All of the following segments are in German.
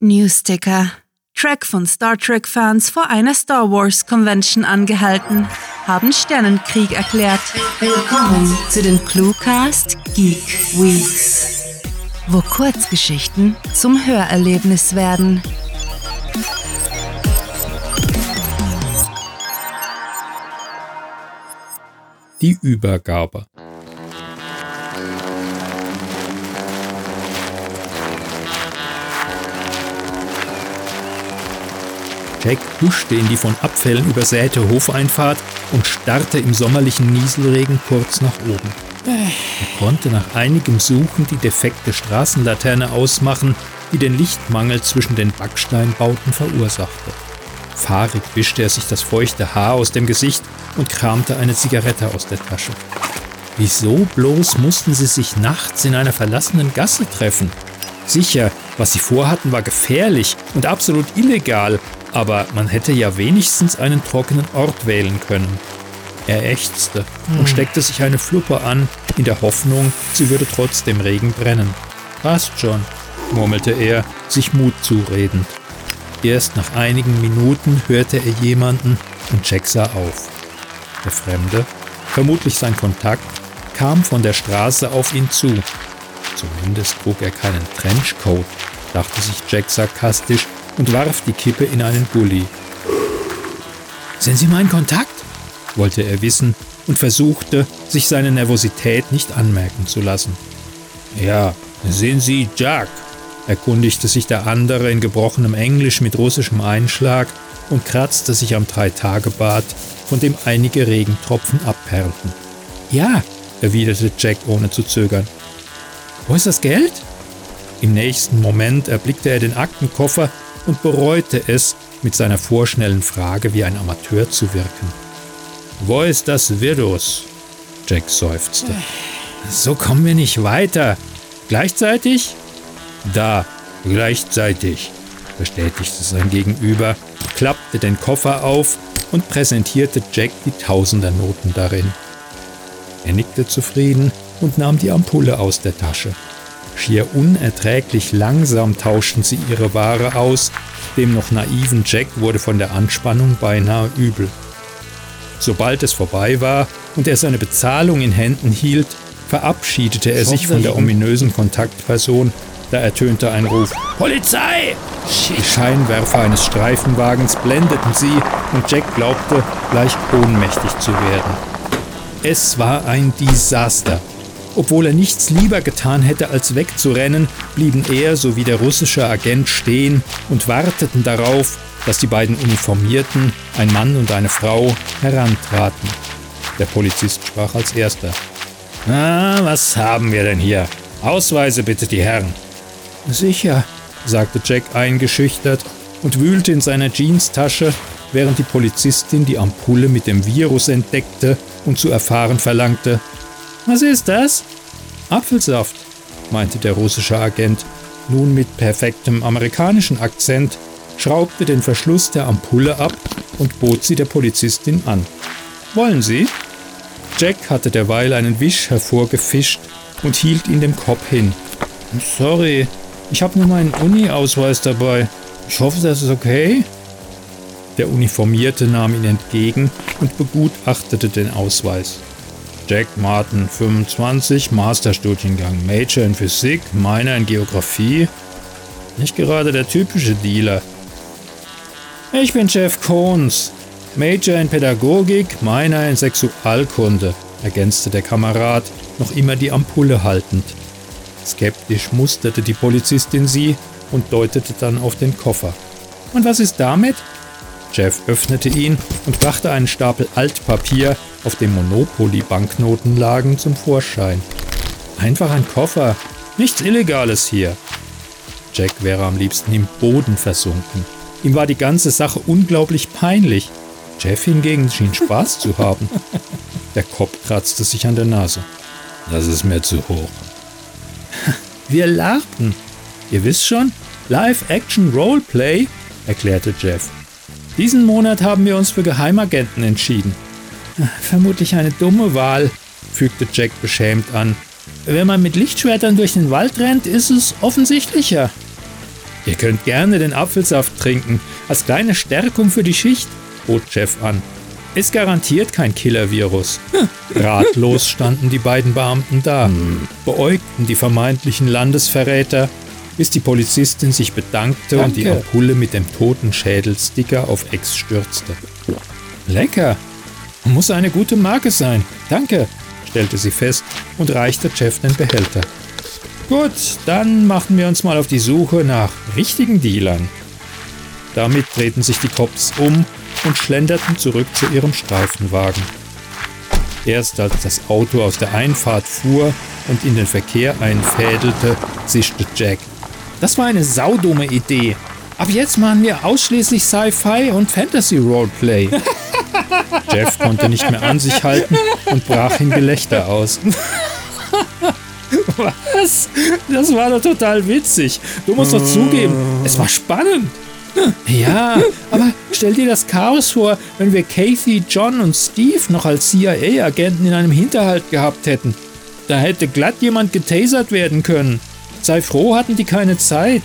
Newsticker. Track von Star Trek-Fans vor einer Star Wars Convention angehalten, haben Sternenkrieg erklärt. Willkommen zu den Cluecast Geek Weeks, wo Kurzgeschichten zum Hörerlebnis werden. Die Übergabe. Jack huschte in die von Abfällen übersäte Hofeinfahrt und starrte im sommerlichen Nieselregen kurz nach oben. Er konnte nach einigem Suchen die defekte Straßenlaterne ausmachen, die den Lichtmangel zwischen den Backsteinbauten verursachte. Fahrig wischte er sich das feuchte Haar aus dem Gesicht und kramte eine Zigarette aus der Tasche. Wieso bloß mussten sie sich nachts in einer verlassenen Gasse treffen? Sicher, was sie vorhatten, war gefährlich und absolut illegal, aber man hätte ja wenigstens einen trockenen Ort wählen können. Er ächzte und hm. steckte sich eine Fluppe an, in der Hoffnung, sie würde trotz dem Regen brennen. Passt schon, murmelte er, sich Mut zuredend. Erst nach einigen Minuten hörte er jemanden und Jack sah auf. Der Fremde, vermutlich sein Kontakt, kam von der Straße auf ihn zu. Zumindest trug er keinen Trenchcoat, dachte sich Jack sarkastisch und warf die Kippe in einen Gully. Sind Sie mein Kontakt? wollte er wissen und versuchte, sich seine Nervosität nicht anmerken zu lassen. Ja, sind Sie Jack? erkundigte sich der andere in gebrochenem Englisch mit russischem Einschlag und kratzte sich am Dreitagebart, von dem einige Regentropfen abperlten. Ja, erwiderte Jack ohne zu zögern. Wo ist das Geld? Im nächsten Moment erblickte er den Aktenkoffer und bereute es, mit seiner vorschnellen Frage wie ein Amateur zu wirken. Wo ist das Virus? Jack seufzte. So kommen wir nicht weiter. Gleichzeitig? Da, gleichzeitig, bestätigte sein Gegenüber, klappte den Koffer auf und präsentierte Jack die Tausendernoten darin. Er nickte zufrieden und nahm die Ampulle aus der Tasche. Schier unerträglich langsam tauschten sie ihre Ware aus, dem noch naiven Jack wurde von der Anspannung beinahe übel. Sobald es vorbei war und er seine Bezahlung in Händen hielt, verabschiedete er sich von der ominösen Kontaktperson, da ertönte ein Ruf Polizei! Die Scheinwerfer eines Streifenwagens blendeten sie und Jack glaubte, gleich ohnmächtig zu werden. Es war ein Desaster. Obwohl er nichts lieber getan hätte, als wegzurennen, blieben er sowie der russische Agent stehen und warteten darauf, dass die beiden Uniformierten, ein Mann und eine Frau, herantraten. Der Polizist sprach als erster. Na, was haben wir denn hier? Ausweise bitte, die Herren. Sicher, sagte Jack eingeschüchtert und wühlte in seiner Jeanstasche, während die Polizistin die Ampulle mit dem Virus entdeckte und zu erfahren verlangte, was ist das? Apfelsaft, meinte der russische Agent, nun mit perfektem amerikanischen Akzent, schraubte den Verschluss der Ampulle ab und bot sie der Polizistin an. Wollen Sie? Jack hatte derweil einen Wisch hervorgefischt und hielt ihn dem Kopf hin. Sorry, ich habe nur meinen Uni-Ausweis dabei. Ich hoffe, das ist okay. Der Uniformierte nahm ihn entgegen und begutachtete den Ausweis. Jack Martin, 25, Masterstudiengang, Major in Physik, Minor in Geografie. Nicht gerade der typische Dealer. Ich bin Jeff Kohns, Major in Pädagogik, Minor in Sexualkunde, ergänzte der Kamerad, noch immer die Ampulle haltend. Skeptisch musterte die Polizistin sie und deutete dann auf den Koffer. Und was ist damit? Jeff öffnete ihn und brachte einen Stapel Altpapier auf dem Monopoly-Banknoten lagen, zum Vorschein. Einfach ein Koffer, nichts Illegales hier. Jack wäre am liebsten im Boden versunken. Ihm war die ganze Sache unglaublich peinlich. Jeff hingegen schien Spaß zu haben. Der Kopf kratzte sich an der Nase. Das ist mir zu hoch. Wir lachten. Ihr wisst schon, Live-Action-Roleplay, erklärte Jeff. Diesen Monat haben wir uns für Geheimagenten entschieden. Vermutlich eine dumme Wahl, fügte Jack beschämt an. Wenn man mit Lichtschwertern durch den Wald rennt, ist es offensichtlicher. Ihr könnt gerne den Apfelsaft trinken, als kleine Stärkung für die Schicht, bot Jeff an. Ist garantiert kein Killer-Virus. Ratlos standen die beiden Beamten da, beäugten die vermeintlichen Landesverräter, bis die Polizistin sich bedankte Danke. und die Ampulle mit dem toten Schädelsticker auf Ex stürzte. Lecker! Muss eine gute Marke sein. Danke, stellte sie fest und reichte Jeff den Behälter. Gut, dann machen wir uns mal auf die Suche nach richtigen Dealern. Damit drehten sich die Cops um und schlenderten zurück zu ihrem Streifenwagen. Erst als das Auto aus der Einfahrt fuhr und in den Verkehr einfädelte, zischte Jack. Das war eine saudumme Idee. Ab jetzt machen wir ausschließlich Sci-Fi und Fantasy-Roleplay. Jeff konnte nicht mehr an sich halten und brach in Gelächter aus. Was? Das war doch total witzig. Du musst doch zugeben, es war spannend. Ja, aber stell dir das Chaos vor, wenn wir Kathy, John und Steve noch als CIA-Agenten in einem Hinterhalt gehabt hätten. Da hätte glatt jemand getasert werden können. Sei froh, hatten die keine Zeit.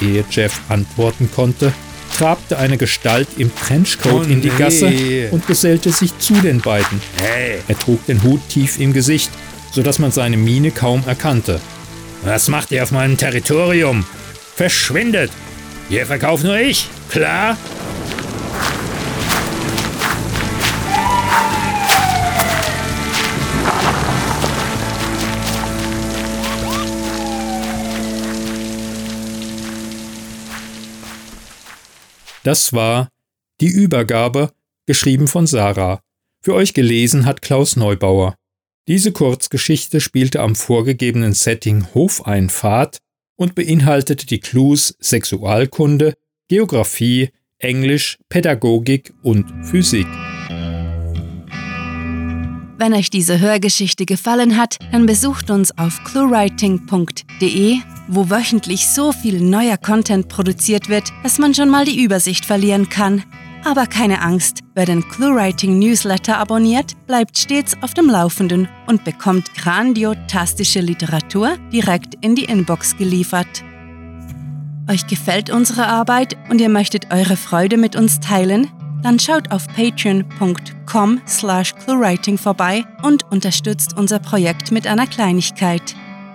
Ehe Jeff antworten konnte, trabte eine Gestalt im Trenchcoat Oh in die nee. Gasse und gesellte sich zu den beiden. Hey, Er trug den Hut tief im Gesicht, sodass man seine Miene kaum erkannte. Was macht ihr auf meinem Territorium? Verschwindet! Hier verkauft nur ich, klar? Das war Die Übergabe, geschrieben von Sarah. Für euch gelesen hat Klaus Neubauer. Diese Kurzgeschichte spielte am vorgegebenen Setting Hofeinfahrt und beinhaltete die Clues Sexualkunde, Geographie, Englisch, Pädagogik und Physik. Wenn euch diese Hörgeschichte gefallen hat, dann besucht uns auf cluewriting.de, wo wöchentlich so viel neuer Content produziert wird, dass man schon mal die Übersicht verlieren kann. Aber keine Angst, wer den ClueWriting Newsletter abonniert, bleibt stets auf dem Laufenden und bekommt grandiotastische Literatur direkt in die Inbox geliefert. Euch gefällt unsere Arbeit und ihr möchtet eure Freude mit uns teilen? Dann schaut auf patreon.com slash cluewriting vorbei und unterstützt unser Projekt mit einer Kleinigkeit.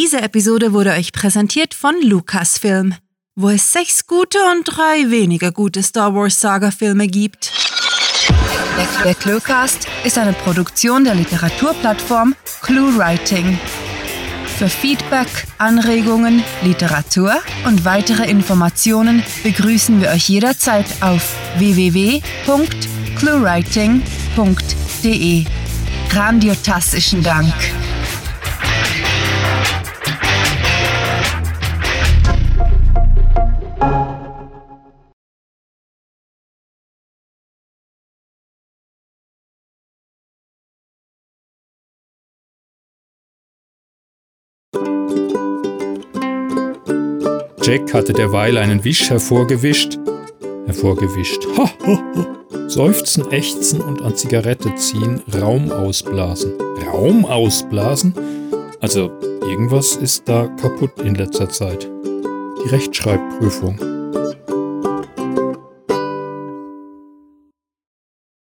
Diese Episode wurde euch präsentiert von Lucasfilm, wo es sechs gute und drei weniger gute Star Wars Saga-Filme gibt. Der, der Cluecast ist eine Produktion der Literaturplattform ClueWriting. Für Feedback, Anregungen, Literatur und weitere Informationen begrüßen wir euch jederzeit auf www.cluewriting.de. Grandiotastischen Dank. Jack hatte derweil einen Wisch hervorgewischt. Hervorgewischt. Ha, ha, ha. Seufzen, ächzen und an Zigarette ziehen, Raum ausblasen. Raum ausblasen? Also, irgendwas ist da kaputt in letzter Zeit. Die Rechtschreibprüfung.